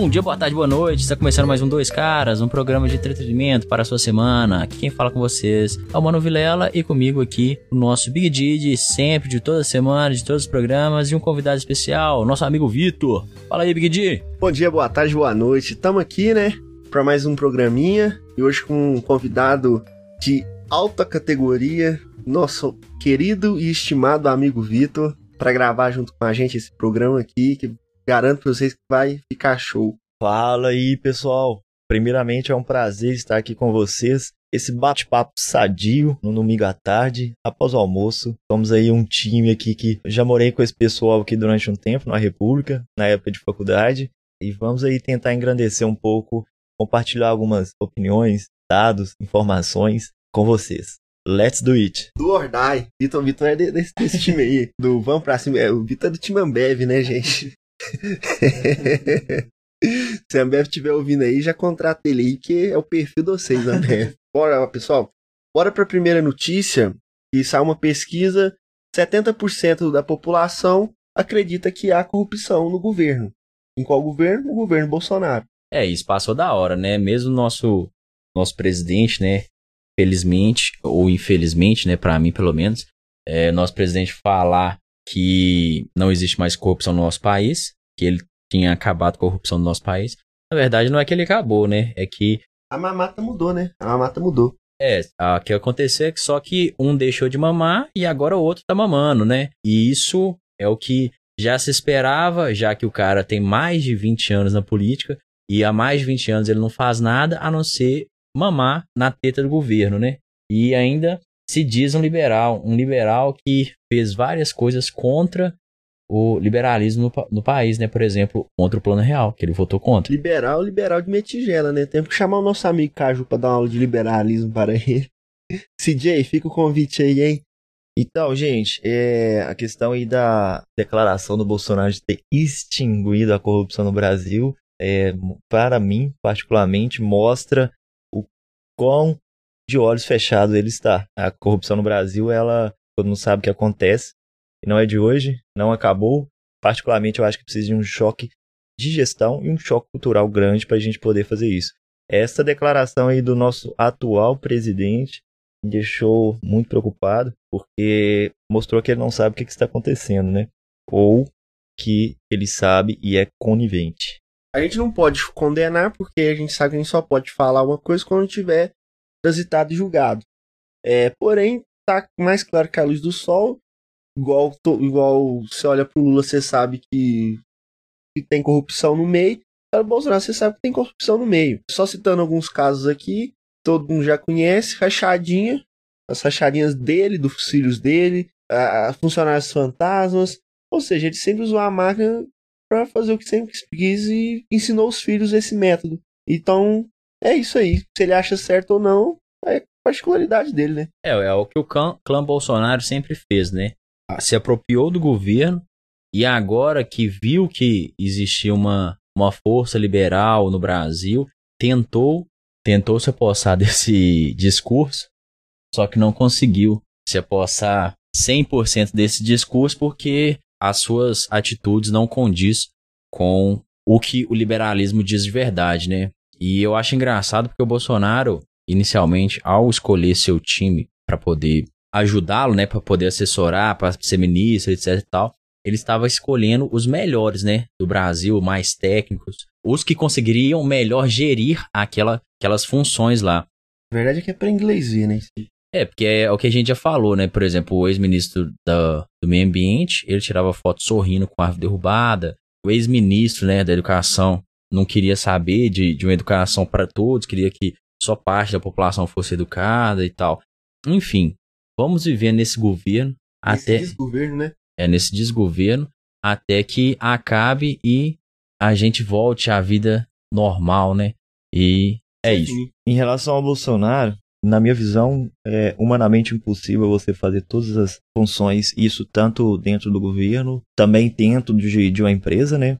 Bom dia, boa tarde, boa noite. Está começando mais um Dois Caras, um programa de entretenimento para a sua semana. Aqui quem fala com vocês é o Mano Vilela e comigo aqui o nosso Big D de sempre, de toda semana, de todos os programas e um convidado especial, nosso amigo Vitor. Fala aí, Big D. Bom dia, boa tarde, boa noite. Estamos aqui, né, para mais um programinha e hoje com um convidado de alta categoria, nosso querido e estimado amigo Vitor, para gravar junto com a gente esse programa aqui, que garanto para vocês que vai ficar show. Fala aí, pessoal. Primeiramente é um prazer estar aqui com vocês. Esse bate-papo sadio no domingo à tarde, após o almoço. Somos aí um time aqui que já morei com esse pessoal aqui durante um tempo na República, na época de faculdade, e vamos aí tentar engrandecer um pouco, compartilhar algumas opiniões, dados, informações com vocês. Let's do it. Do or die. Vitor, Vitor é desse, desse time aí. Do vamos pra cima. É, o Vitor é do time Ambev, né, gente? Se a Ambev estiver ouvindo aí, já contrata ele aí, que é o perfil de vocês, Ambev. Bora, pessoal. Bora pra primeira notícia. Que saiu uma pesquisa. 70% da população acredita que há corrupção no governo. Em qual governo? No governo Bolsonaro. É, isso passou da hora, né? Mesmo nosso nosso presidente, né? Felizmente ou infelizmente, né? Para mim, pelo menos, é, nosso presidente falar que não existe mais corrupção no nosso país, que ele tinha acabado com a corrupção no nosso país. Na verdade, não é que ele acabou, né? É que. A mamata mudou, né? A mamata mudou. É, o que aconteceu é que só que um deixou de mamar e agora o outro tá mamando, né? E isso é o que já se esperava, já que o cara tem mais de 20 anos na política e há mais de 20 anos ele não faz nada a não ser mamar na teta do governo, né? E ainda se diz um liberal, um liberal que fez várias coisas contra o liberalismo no, no, país, né? Por exemplo, contra o plano real, que ele votou contra. Liberal, liberal de metigela, né? Temos que chamar o nosso amigo Caju para dar uma aula de liberalismo para ele. CJ, fica o convite aí, hein? Então, gente, é a questão aí da declaração do Bolsonaro de ter extinguido a corrupção no Brasil, é, para mim, particularmente, mostra o quão de olhos fechados ele está. A corrupção no Brasil, ela, todo mundo sabe o que acontece, e não é de hoje, não acabou. Particularmente, eu acho que precisa de um choque de gestão e um choque cultural grande para a gente poder fazer isso. Essa declaração aí do nosso atual presidente me deixou muito preocupado, porque mostrou que ele não sabe o que, está acontecendo, né? Ou que ele sabe e é conivente. A gente não pode condenar, porque a gente sabe que a gente só pode falar uma coisa quando tiver transitado e julgado. É, porém, tá mais claro que a luz do sol, igual, igual você olha pro Lula, você sabe que, que tem corrupção no meio. Para o Bolsonaro, você sabe que tem corrupção no meio. Só citando alguns casos aqui, todo mundo já conhece, rachadinha, as rachadinhas dele, dos filhos dele, a funcionários fantasmas. Ou seja, ele sempre usou a máquina para fazer o que sempre quis e ensinou os filhos esse método. Então, é isso aí. Se ele acha certo ou não, é particularidade dele, né? É, é o que o clã, clã Bolsonaro sempre fez, né? Se apropriou do governo e agora que viu que existia uma, uma força liberal no Brasil, tentou tentou se apossar desse discurso, só que não conseguiu se apossar 100% desse discurso porque as suas atitudes não condiz com o que o liberalismo diz de verdade, né? E eu acho engraçado porque o Bolsonaro, inicialmente, ao escolher seu time para poder ajudá-lo, né, para poder assessorar, para ser ministro, etc e tal, ele estava escolhendo os melhores, né, do Brasil, mais técnicos, os que conseguiriam melhor gerir aquela, aquelas funções lá. A verdade é que é para inglês ver, né? É, porque é o que a gente já falou, né? Por exemplo, o ex-ministro do Meio Ambiente, ele tirava foto sorrindo com a árvore derrubada. O ex-ministro, né, da Educação, não queria saber de, de uma educação para todos, queria que só parte da população fosse educada e tal. Enfim, vamos viver nesse governo nesse até desgoverno, né? É nesse desgoverno até que acabe e a gente volte à vida normal, né? E é isso. Em relação ao Bolsonaro, na minha visão, é humanamente impossível você fazer todas as funções, isso tanto dentro do governo, também dentro de, de uma empresa, né?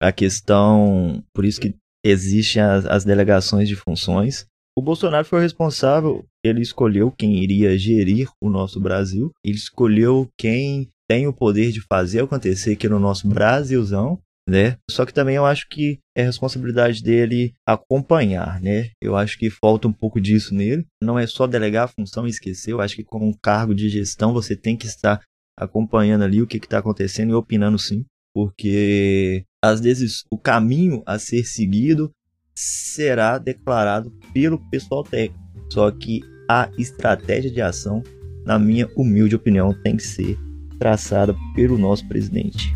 a questão, por isso que existem as, as delegações de funções. O Bolsonaro foi responsável, ele escolheu quem iria gerir o nosso Brasil, ele escolheu quem tem o poder de fazer acontecer aqui no nosso Brasilzão, né? Só que também eu acho que é responsabilidade dele acompanhar, né? Eu acho que falta um pouco disso nele. Não é só delegar a função e esquecer. Eu acho que como um cargo de gestão você tem que estar acompanhando ali o que está acontecendo e opinando sim, porque às vezes o caminho a ser seguido será declarado pelo pessoal técnico. Só que a estratégia de ação, na minha humilde opinião, tem que ser traçada pelo nosso presidente.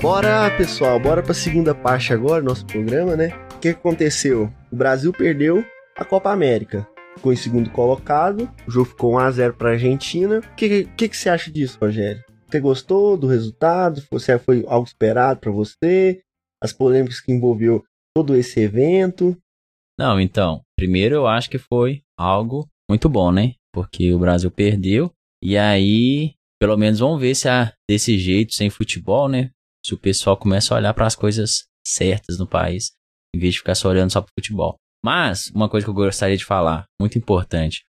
Bora, pessoal, bora para a segunda parte agora do nosso programa, né? Que aconteceu? O Brasil perdeu a Copa América. Ficou em segundo colocado, o jogo ficou 1x0 para a Argentina. O que, que, que você acha disso, Rogério? Você gostou do resultado? Você foi algo esperado para você? As polêmicas que envolveu todo esse evento? Não, então, primeiro eu acho que foi algo muito bom, né? Porque o Brasil perdeu e aí, pelo menos vamos ver se é desse jeito, sem futebol, né? se o pessoal começa a olhar para as coisas certas no país, em vez de ficar só olhando só para o futebol. Mas, uma coisa que eu gostaria de falar, muito importante,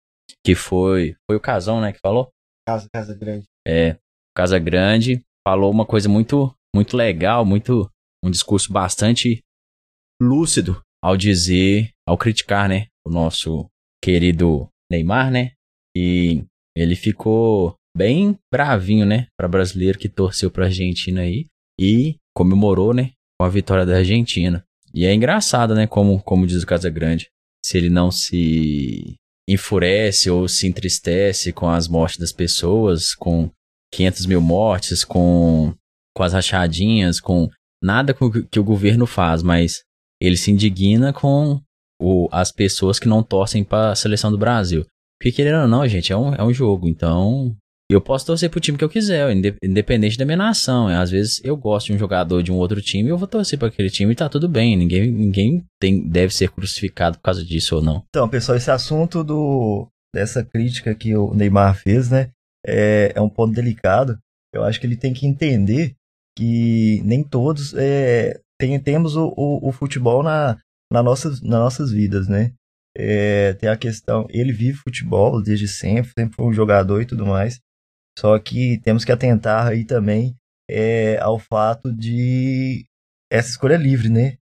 que foi. Foi o Casão, né, que falou? Casa, Casa Grande. É, Casa Grande falou uma coisa muito, muito legal, muito. Um discurso bastante lúcido ao dizer, ao criticar, né, o nosso querido Neymar, né? E ele ficou bem bravinho, né, para brasileiro que torceu para Argentina aí e comemorou, né, com a vitória da Argentina. E é engraçado, né, como, como diz o Casagrande, se ele não se enfurece ou se entristece com as mortes das pessoas, com 500 mil mortes, com, com as rachadinhas, com nada que o governo faz, mas ele se indigna com o, as pessoas que não torcem para a seleção do Brasil. Porque querendo ou não, gente, é um, é um jogo, então eu posso torcer pro time que eu quiser, independente da minha nação. Às vezes eu gosto de um jogador de um outro time e eu vou torcer para aquele time e tá tudo bem. Ninguém, ninguém tem, deve ser crucificado por causa disso ou não. Então, pessoal, esse assunto do, dessa crítica que o Neymar fez, né, é, é um ponto delicado. Eu acho que ele tem que entender que nem todos é, tem, temos o, o, o, futebol na, na nossas, nas nossas vidas, né? É, tem a questão, ele vive futebol desde sempre, sempre foi um jogador e tudo mais. Só que temos que atentar aí também é, ao fato de essa escolha livre, né?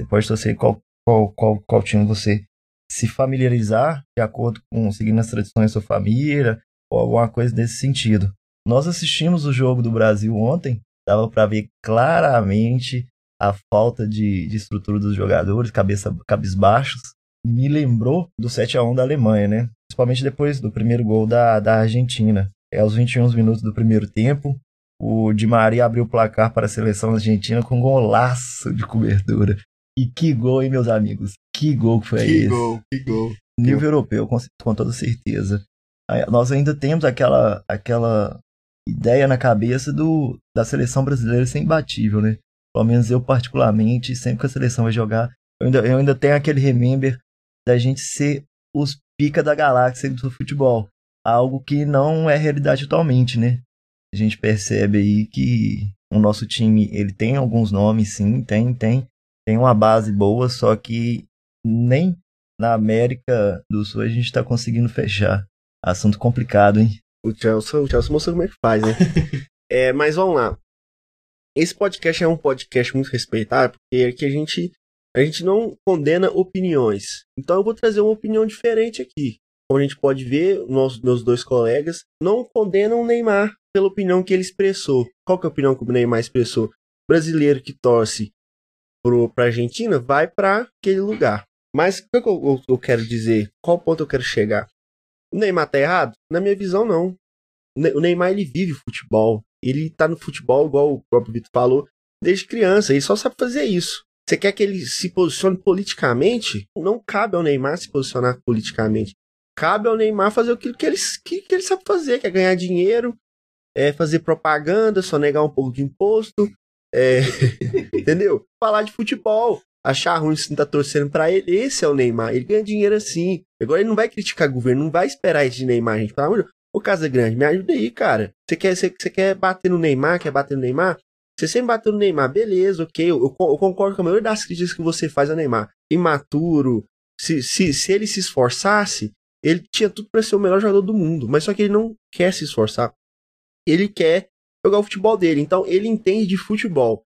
Você pode torcer qual, qual, qual, qual time você se familiarizar de acordo com seguindo as tradições da sua família ou alguma coisa desse sentido. Nós assistimos o jogo do Brasil ontem, dava para ver claramente a falta de, de estrutura dos jogadores, cabeça, cabisbaixos. Me lembrou do 7 a 1 da Alemanha, né? Principalmente depois do primeiro gol da, da Argentina. É, aos 21 minutos do primeiro tempo, o Di Maria abriu o placar para a seleção argentina com um golaço de cobertura. E que gol, hein, meus amigos? Que gol que foi que esse? Gol, que gol. Nível europeu, com, com toda certeza. Nós ainda temos aquela, aquela ideia na cabeça do, da seleção brasileira ser imbatível, né? Pelo menos eu, particularmente, sempre que a seleção vai jogar, eu ainda, eu ainda tenho aquele remember da gente ser os pica da galáxia do futebol algo que não é realidade atualmente, né? A gente percebe aí que o nosso time, ele tem alguns nomes, sim, tem, tem, tem uma base boa, só que nem na América do Sul a gente está conseguindo fechar. Assunto complicado, hein? O Chelsea, o Chelsea mostrou como é que faz, né? é, mas vamos lá. Esse podcast é um podcast muito respeitado, porque aqui a gente, a gente não condena opiniões. Então eu vou trazer uma opinião diferente aqui como a gente pode ver, nossos, meus dois colegas não condenam o Neymar pela opinião que ele expressou. Qual que é a opinião que o Neymar expressou? O brasileiro que torce para a Argentina vai para aquele lugar. Mas o que eu, eu, eu, quero dizer? Qual ponto eu quero chegar? O Neymar tá errado? Na minha visão, não. O Neymar ele vive futebol. Ele tá no futebol, igual o próprio Vitor falou, desde criança. Ele só sabe fazer isso. Você quer que ele se posicione politicamente? Não cabe ao Neymar se posicionar politicamente cabe ao Neymar fazer aquilo que ele, que, que ele sabe fazer, que é ganhar dinheiro, é fazer propaganda, só negar um pouco de imposto, é, entendeu? Falar de futebol, achar ruim se não tá torcendo pra ele, esse é o Neymar, ele ganha dinheiro assim. Agora ele não vai criticar o governo, não vai esperar isso de Neymar, gente. Pelo amor Ô Casa Grande, me ajuda aí, cara. Você quer, você, você quer bater no Neymar, quer bater no Neymar? Você sempre bateu no Neymar, beleza, ok. Eu, eu, eu concordo com a maioria das críticas que você faz ao Neymar. Imaturo. Se, se, se ele se esforçasse, ele tinha tudo para ser o melhor jogador do mundo. Mas só que ele não quer se esforçar. Ele quer jogar o futebol dele. Então ele entende de futebol.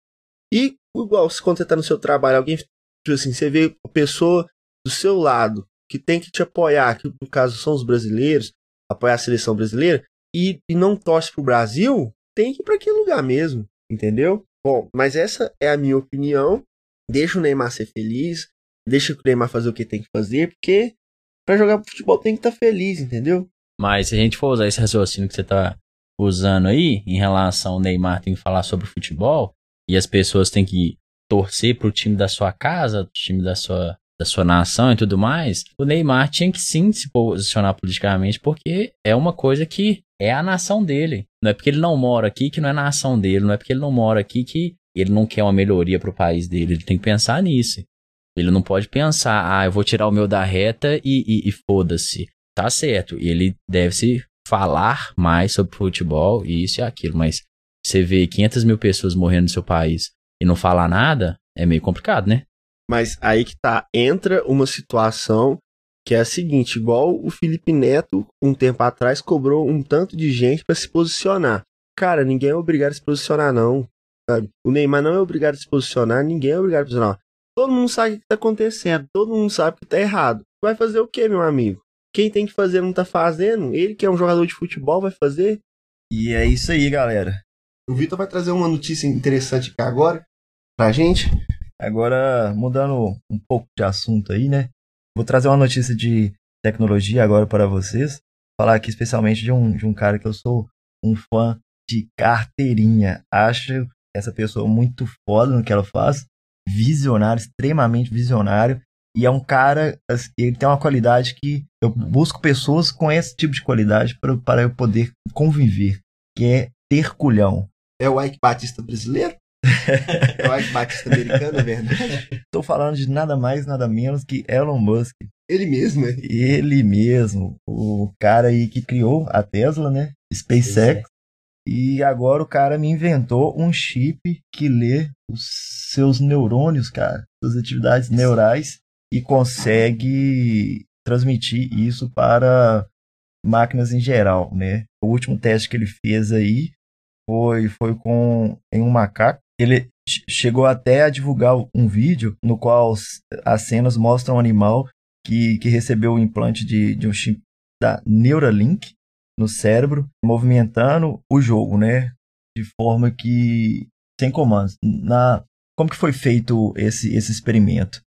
E igual quando você tá no seu trabalho, alguém, tipo assim, você vê a pessoa do seu lado que tem que te apoiar, que no caso são os brasileiros, apoiar a seleção brasileira, e, e não torce pro Brasil, tem que ir para aquele lugar mesmo entendeu? Bom, mas essa é a minha opinião. Deixa o Neymar ser feliz, deixa o Neymar fazer o que tem que fazer, porque para jogar futebol tem que estar tá feliz, entendeu? Mas se a gente for usar esse raciocínio que você tá usando aí, em relação ao Neymar tem que falar sobre futebol, e as pessoas têm que torcer pro time da sua casa, time da sua da sua nação e tudo mais, o Neymar tinha que sim se posicionar politicamente, porque é uma coisa que é a nação dele. Não é porque ele não mora aqui que não é nação dele, não é porque ele não mora aqui que ele não quer uma melhoria pro país dele. Ele tem que pensar nisso. Ele não pode pensar, ah, eu vou tirar o meu da reta e, e, e foda-se. Tá certo. Ele deve se falar mais sobre futebol e isso e aquilo, mas você vê 500 mil pessoas morrendo no seu país e não falar nada, é meio complicado, né? Mas aí que tá, entra uma situação que é a seguinte, igual o Felipe Neto, um tempo atrás, cobrou um tanto de gente para se posicionar. Cara, ninguém é obrigado a se posicionar, não. O Neymar não é obrigado a se posicionar, ninguém é obrigado a se posicionar. Todo mundo sabe o que tá acontecendo, todo mundo sabe que tá errado. Vai fazer o que, meu amigo? Quem tem que fazer não tá fazendo. Ele que é um jogador de futebol vai fazer. E é isso aí, galera. O Vitor vai trazer uma notícia interessante aqui agora pra gente. Agora, mudando um pouco de assunto aí, né? Vou trazer uma notícia de tecnologia agora para vocês. Falar aqui especialmente de um, de um cara que eu sou um fã de carteirinha. Acho essa pessoa muito foda no que ela faz. Visionário, extremamente visionário. E é um cara, ele tem uma qualidade que eu busco pessoas com esse tipo de qualidade para eu poder conviver, que é ter culhão. É o Ike Batista brasileiro? Eu acho Batista americano, é verdade. Tô falando de nada mais, nada menos que Elon Musk. Ele mesmo, né? Ele mesmo. O cara aí que criou a Tesla, né? SpaceX. E agora o cara me inventou um chip que lê os seus neurônios, cara, suas atividades neurais e consegue transmitir isso para máquinas em geral, né? O último teste que ele fez aí foi, foi com em um macaco ele chegou até a divulgar um vídeo no qual as cenas mostram um animal que, que recebeu o implante de, de um chip da Neuralink no cérebro, movimentando o jogo, né? De forma que sem comandos. Na como que foi feito esse esse experimento?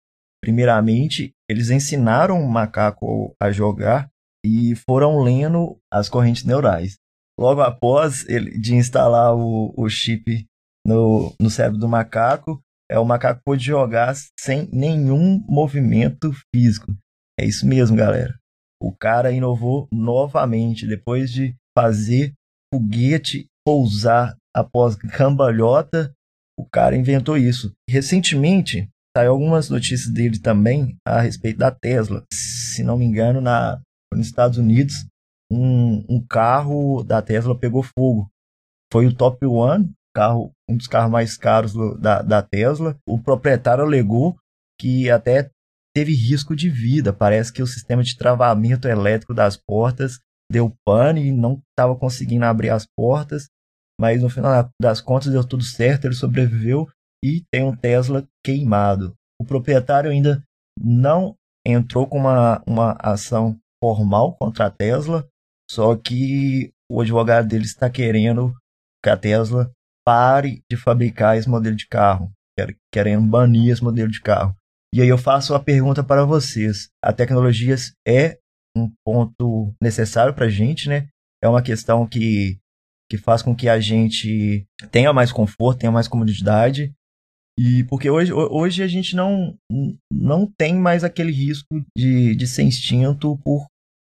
Primeiramente, eles ensinaram o macaco a jogar e foram lendo as correntes neurais. Logo após ele, de instalar o, o chip no, no cérebro do macaco, é o macaco pôde jogar sem nenhum movimento físico. É isso mesmo, galera. O cara inovou novamente depois de fazer foguete pousar após cambalhota. O cara inventou isso. Recentemente, saiu algumas notícias dele também a respeito da Tesla. Se não me engano, na, nos Estados Unidos, um, um carro da Tesla pegou fogo. Foi o Top One, carro, um dos carros mais caros do, da, da Tesla. O proprietário alegou que até teve risco de vida. Parece que o sistema de travamento elétrico das portas deu pane e não estava conseguindo abrir as portas. Mas no final das contas deu tudo certo, ele sobreviveu e tem um Tesla queimado. O proprietário ainda não entrou com uma, uma ação formal contra a Tesla, só que o advogado dele está querendo que a Tesla pare de fabricar esse modelo de carro, querendo banir esse modelo de carro. E aí eu faço a pergunta para vocês: a tecnologia é um ponto necessário para a gente, né? É uma questão que, que faz com que a gente tenha mais conforto, tenha mais comodidade. E porque hoje, hoje a gente não, não tem mais aquele risco de, de ser instinto por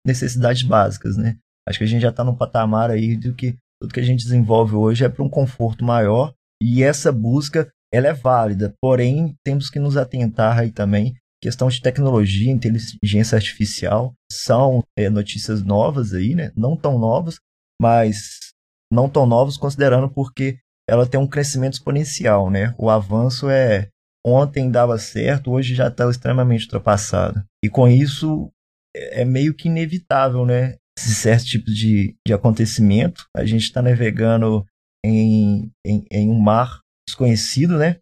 necessidades básicas, né? Acho que a gente já está num patamar aí do que tudo que a gente desenvolve hoje é para um conforto maior e essa busca ela é válida, porém temos que nos atentar aí também questão de tecnologia, inteligência artificial, são é, notícias novas aí, né? Não tão novas, mas não tão novas considerando porque ela tem um crescimento exponencial, né? O avanço é ontem dava certo, hoje já está extremamente ultrapassado. E com isso é, é meio que inevitável, né? Esse certo tipo de, de acontecimento. A gente está navegando em, em, em um mar desconhecido, né?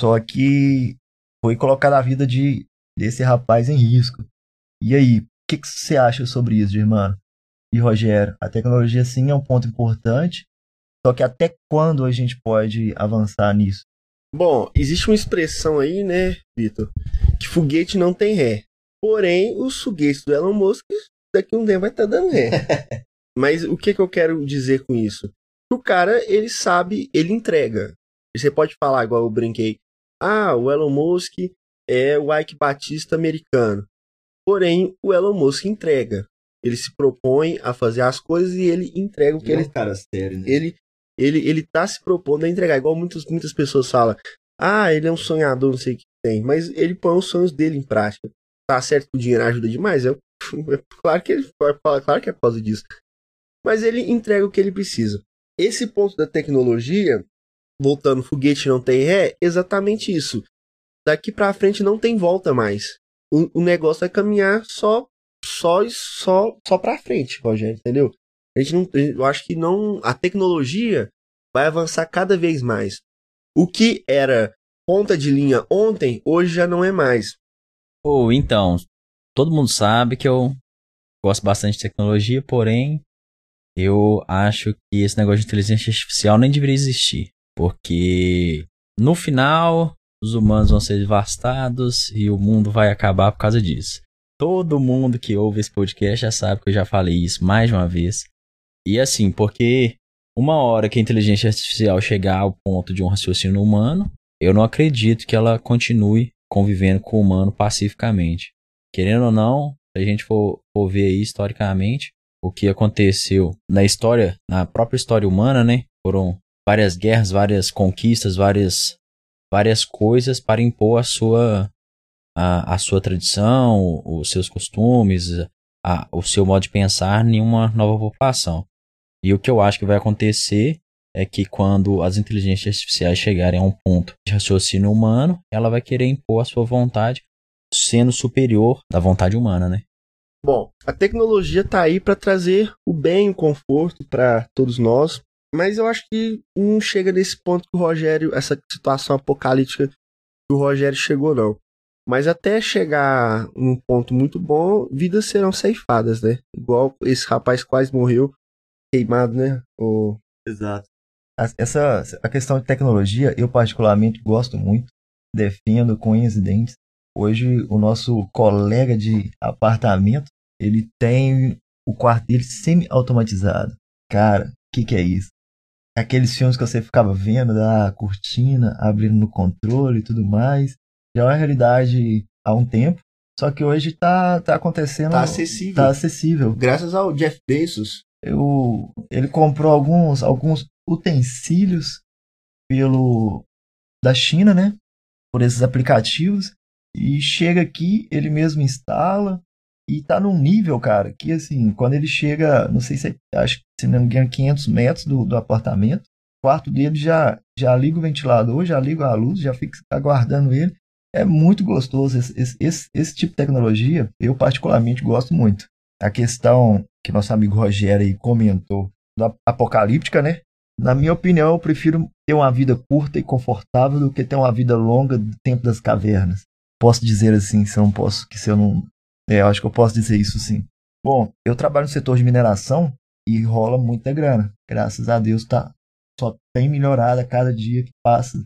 Só que foi colocar a vida de, desse rapaz em risco. E aí, o que, que você acha sobre isso, irmão? E Rogério, a tecnologia sim é um ponto importante, só que até quando a gente pode avançar nisso? Bom, existe uma expressão aí, né, Vitor, que foguete não tem ré. Porém, os foguetes do Elon Musk daqui um tempo vai estar tá dando ré. Mas o que, que eu quero dizer com isso? o cara, ele sabe, ele entrega. Você pode falar, igual eu brinquei, ah, o Elon Musk é o Ike Batista americano. Porém, o Elon Musk entrega. Ele se propõe a fazer as coisas e ele entrega o que ele. É um cara sério, né? Ele, ele, ele tá se propondo a entregar. Igual muitas, muitas pessoas falam. Ah, ele é um sonhador, não sei o que tem. Mas ele põe os sonhos dele em prática. Tá certo que o dinheiro ajuda demais. É, é claro, que ele, claro que é por causa disso. Mas ele entrega o que ele precisa. Esse ponto da tecnologia voltando, foguete não tem ré, exatamente isso. Daqui para frente não tem volta mais. O, o negócio é caminhar só só só só para frente, Rogério, entendeu? A gente não, eu acho que não, a tecnologia vai avançar cada vez mais. O que era ponta de linha ontem, hoje já não é mais. Ou oh, então, todo mundo sabe que eu gosto bastante de tecnologia, porém eu acho que esse negócio de inteligência artificial nem deveria existir. Porque no final os humanos vão ser devastados e o mundo vai acabar por causa disso. Todo mundo que ouve esse podcast já sabe que eu já falei isso mais de uma vez. E assim, porque uma hora que a inteligência artificial chegar ao ponto de um raciocínio humano, eu não acredito que ela continue convivendo com o humano pacificamente. Querendo ou não, se a gente for, for ver aí historicamente, o que aconteceu na história, na própria história humana, né? Foram várias guerras, várias conquistas, várias, várias coisas para impor a sua, a, a sua tradição, os seus costumes, a, o seu modo de pensar em uma nova população. E o que eu acho que vai acontecer é que quando as inteligências artificiais chegarem a um ponto de raciocínio humano, ela vai querer impor a sua vontade sendo superior da vontade humana, né? Bom, a tecnologia está aí para trazer o bem, o conforto para todos nós, mas eu acho que não chega nesse ponto que o Rogério, essa situação apocalíptica que o Rogério chegou, não. Mas até chegar num ponto muito bom, vidas serão ceifadas, né? Igual esse rapaz quase morreu queimado, né? O... Exato. Essa a questão de tecnologia, eu particularmente gosto muito, defendo com unhas e dentes. Hoje, o nosso colega de apartamento, ele tem o quarto dele semi-automatizado. Cara, o que, que é isso? Aqueles filmes que você ficava vendo da cortina abrindo no controle e tudo mais. Já é uma realidade há um tempo. Só que hoje tá, tá acontecendo. Tá acessível. Tá acessível. Graças ao Jeff Bezos. Eu, ele comprou alguns, alguns utensílios pelo da China, né? Por esses aplicativos. E chega aqui, ele mesmo instala, e tá num nível, cara, que assim, quando ele chega, não sei se é, acho que se não me engano, 500 metros do, do apartamento, o quarto dele já, já liga o ventilador, já liga a luz, já fica aguardando ele. É muito gostoso esse, esse, esse, tipo de tecnologia, eu particularmente gosto muito. A questão que nosso amigo Rogério aí comentou, da apocalíptica, né? Na minha opinião, eu prefiro ter uma vida curta e confortável do que ter uma vida longa do tempo das cavernas. Posso dizer assim, se eu não posso, que se eu não, é, eu acho que eu posso dizer isso sim. Bom, eu trabalho no setor de mineração e rola muita grana. Graças a Deus tá só tem melhorado a cada dia que passa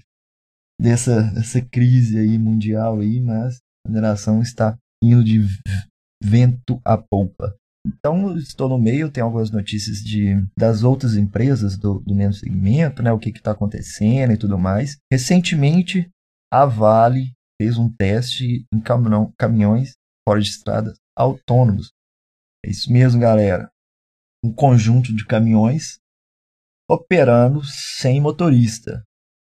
dessa, dessa crise aí mundial aí, mas a mineração está indo de vento a polpa. Então, estou no meio, tenho algumas notícias de, das outras empresas do, do mesmo segmento, né, o que está acontecendo e tudo mais. Recentemente, a Vale fez um teste em caminhão, caminhões fora de estradas autônomos. É isso mesmo, galera. Um conjunto de caminhões operando sem motorista.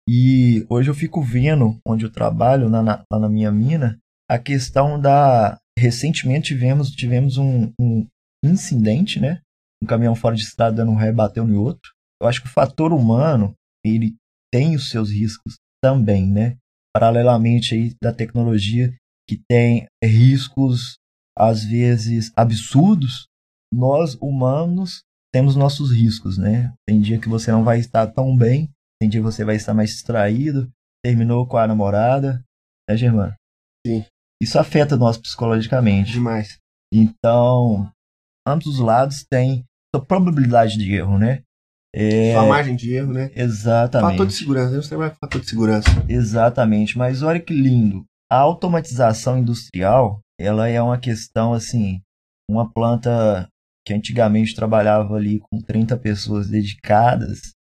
E hoje eu fico vendo onde eu trabalho, na, na, lá na minha mina, a questão da. Recentemente tivemos, tivemos um, um incidente, né? Um caminhão fora de estado dando um ré bateu no outro. Eu acho que o fator humano, ele tem os seus riscos também, né? Paralelamente aí da tecnologia que tem riscos às vezes absurdos, nós humanos temos nossos riscos, né? Tem dia que você não vai estar tão bem, tem dia que você vai estar mais distraído, terminou com a namorada, né, Germano? Sim. Isso afeta nós psicologicamente. Demais. Então, ambos os lados têm sua probabilidade de erro, né? É... Sua margem de erro, né? Exatamente. Fator de segurança, você trabalha com fator de segurança. Exatamente, mas olha que lindo. A automatização industrial, ela é uma questão assim, uma planta que antigamente trabalhava ali com 30 pessoas dedicadas,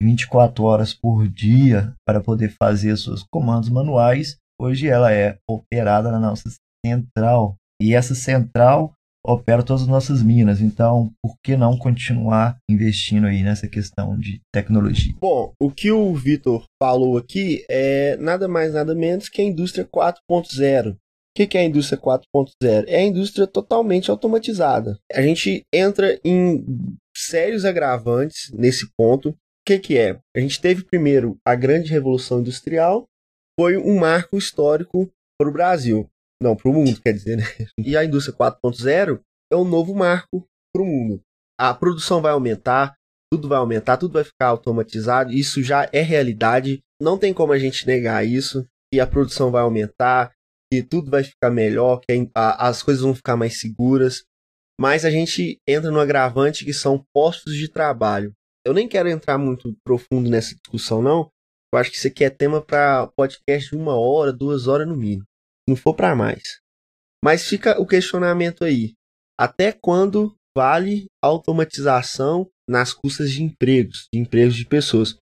24 horas por dia para poder fazer seus comandos manuais, hoje ela é operada na nossa central. E essa central opera todas as nossas minas. Então, por que não continuar investindo aí nessa questão de tecnologia? Bom, o que o Vitor falou aqui é nada mais nada menos que a indústria 4.0. O que é a indústria 4.0? É a indústria totalmente automatizada. A gente entra em sérios agravantes nesse ponto. O que, que é? A gente teve primeiro a grande revolução industrial, foi um marco histórico para o Brasil. Não, para o mundo, quer dizer, né? E a indústria 4.0 é um novo marco para o mundo. A produção vai aumentar, tudo vai aumentar, tudo vai ficar automatizado. Isso já é realidade. Não tem como a gente negar isso. Que a produção vai aumentar, que tudo vai ficar melhor, que a, as coisas vão ficar mais seguras. Mas a gente entra no agravante que são postos de trabalho. Eu nem quero entrar muito profundo nessa discussão, não. Eu acho que isso aqui é tema para podcast de uma hora, duas horas no mínimo não for para mais. Mas fica o questionamento aí: até quando vale automatização nas custas de empregos, de empregos de pessoas?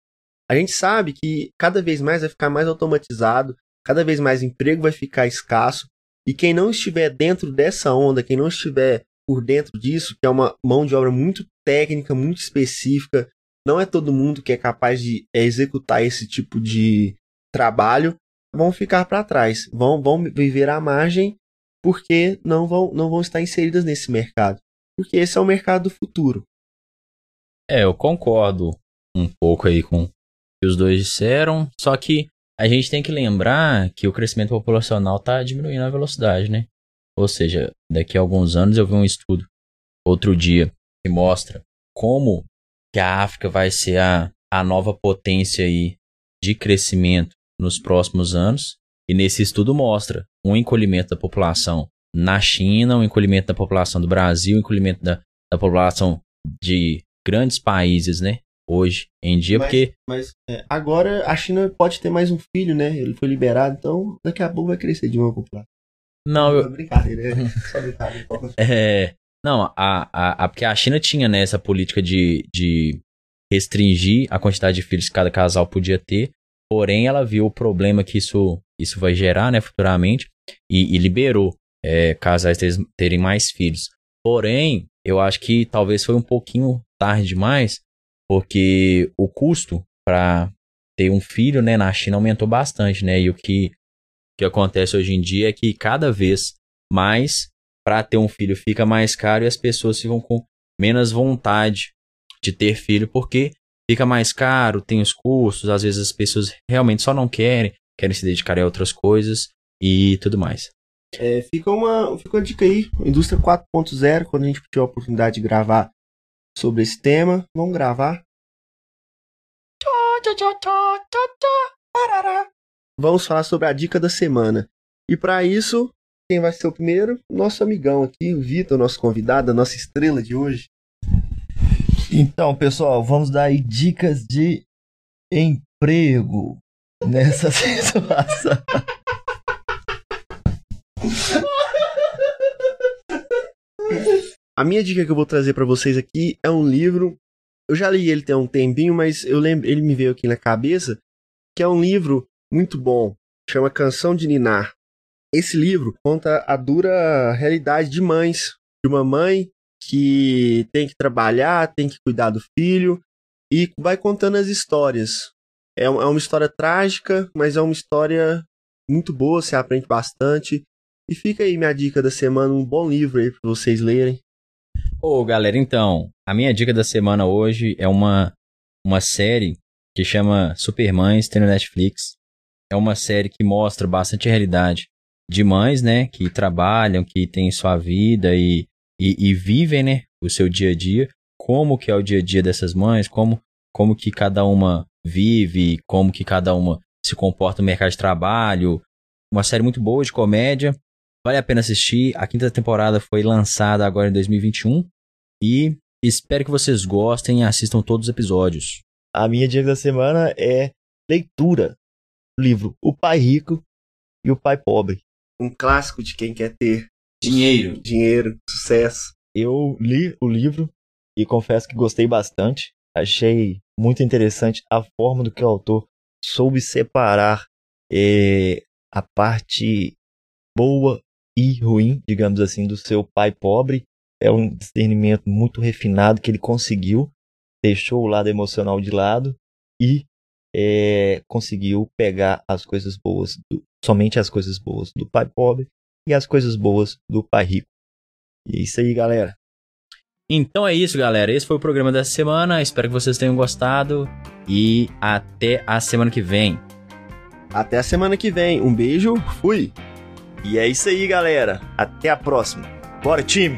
A gente sabe que cada vez mais vai ficar mais automatizado, cada vez mais emprego vai ficar escasso, e quem não estiver dentro dessa onda, quem não estiver por dentro disso, que é uma mão de obra muito técnica, muito específica, não é todo mundo que é capaz de é, executar esse tipo de trabalho, vão ficar para trás, vão, vão viver à margem porque não vão, não vão estar inseridas nesse mercado. Porque esse é o mercado do futuro. É, eu concordo um pouco aí com o que os dois disseram, só que a gente tem que lembrar que o crescimento populacional está diminuindo a velocidade, né? Ou seja, daqui a alguns anos eu vi um estudo outro dia que mostra como que a África vai ser a, a nova potência aí de crescimento nos próximos anos. E nesse estudo mostra um encolhimento da população na China, um encolhimento da população do Brasil, um encolhimento da, da população de grandes países, né? Hoje em dia, mas, porque. Mas é, agora a China pode ter mais um filho, né? Ele foi liberado, então daqui a pouco vai crescer de uma população. Não, eu. Brincadeira, né? Só brincadeira. é. Não, a, a, a, porque a China tinha né, essa política de, de restringir a quantidade de filhos que cada casal podia ter. Porém, ela viu o problema que isso, isso vai gerar né, futuramente e, e liberou é, casais terem mais filhos. Porém, eu acho que talvez foi um pouquinho tarde demais, porque o custo para ter um filho né, na China aumentou bastante, né? E o que, que acontece hoje em dia é que cada vez mais para ter um filho fica mais caro e as pessoas ficam com menos vontade de ter filho porque fica mais caro, tem os custos, às vezes as pessoas realmente só não querem, querem se dedicar a outras coisas e tudo mais. É, fica, uma, fica uma dica aí, indústria 4.0, quando a gente tiver a oportunidade de gravar sobre esse tema, vamos gravar. Vamos falar sobre a dica da semana. E para isso, quem vai ser o primeiro? Nosso amigão aqui, o Vitor, nosso convidado, a nossa estrela de hoje. Então, pessoal, vamos dar aí dicas de emprego nessa situação. A minha dica que eu vou trazer para vocês aqui é um livro. Eu já li ele tem um tempinho, mas eu lembro, ele me veio aqui na cabeça, que é um livro muito bom, chama Canção de Ninar. Esse livro conta a dura realidade de mães, de uma mãe que tem que trabalhar, tem que cuidar do filho e vai contando as histórias. É, é uma história trágica, mas é uma história muito boa, você aprende bastante. E fica aí minha dica da semana, um bom livro aí pra vocês lerem. Ô, galera, então, a minha dica da semana hoje é uma, uma série que chama Supermães, tem no Netflix. É uma série que mostra bastante a realidade de mães, né, que trabalham, que têm sua vida e, e, e vivem, né, o seu dia a dia. Como que é o dia a dia dessas mães, como, como que cada uma vive, como que cada uma se comporta no mercado de trabalho. Uma série muito boa de comédia. Vale a pena assistir. A quinta temporada foi lançada agora em 2021. E espero que vocês gostem e assistam todos os episódios. A minha dica da semana é leitura. O livro O Pai Rico e o Pai Pobre. Um clássico de quem quer ter Dinheiro. dinheiro, sucesso. Eu li o livro e confesso que gostei bastante. Achei muito interessante a forma do que o autor soube separar eh, a parte boa e ruim, digamos assim, do seu pai pobre. É um discernimento muito refinado que ele conseguiu, deixou o lado emocional de lado e eh, conseguiu pegar as coisas boas, do- somente as coisas boas do pai pobre e as coisas boas do pai rico. E é isso aí, galera. Então é isso, galera. Esse foi o programa dessa semana. Espero que vocês tenham gostado. E até a semana que vem. Até a semana que vem. Um beijo, fui! E é isso aí, galera. Até a próxima. Bora, time!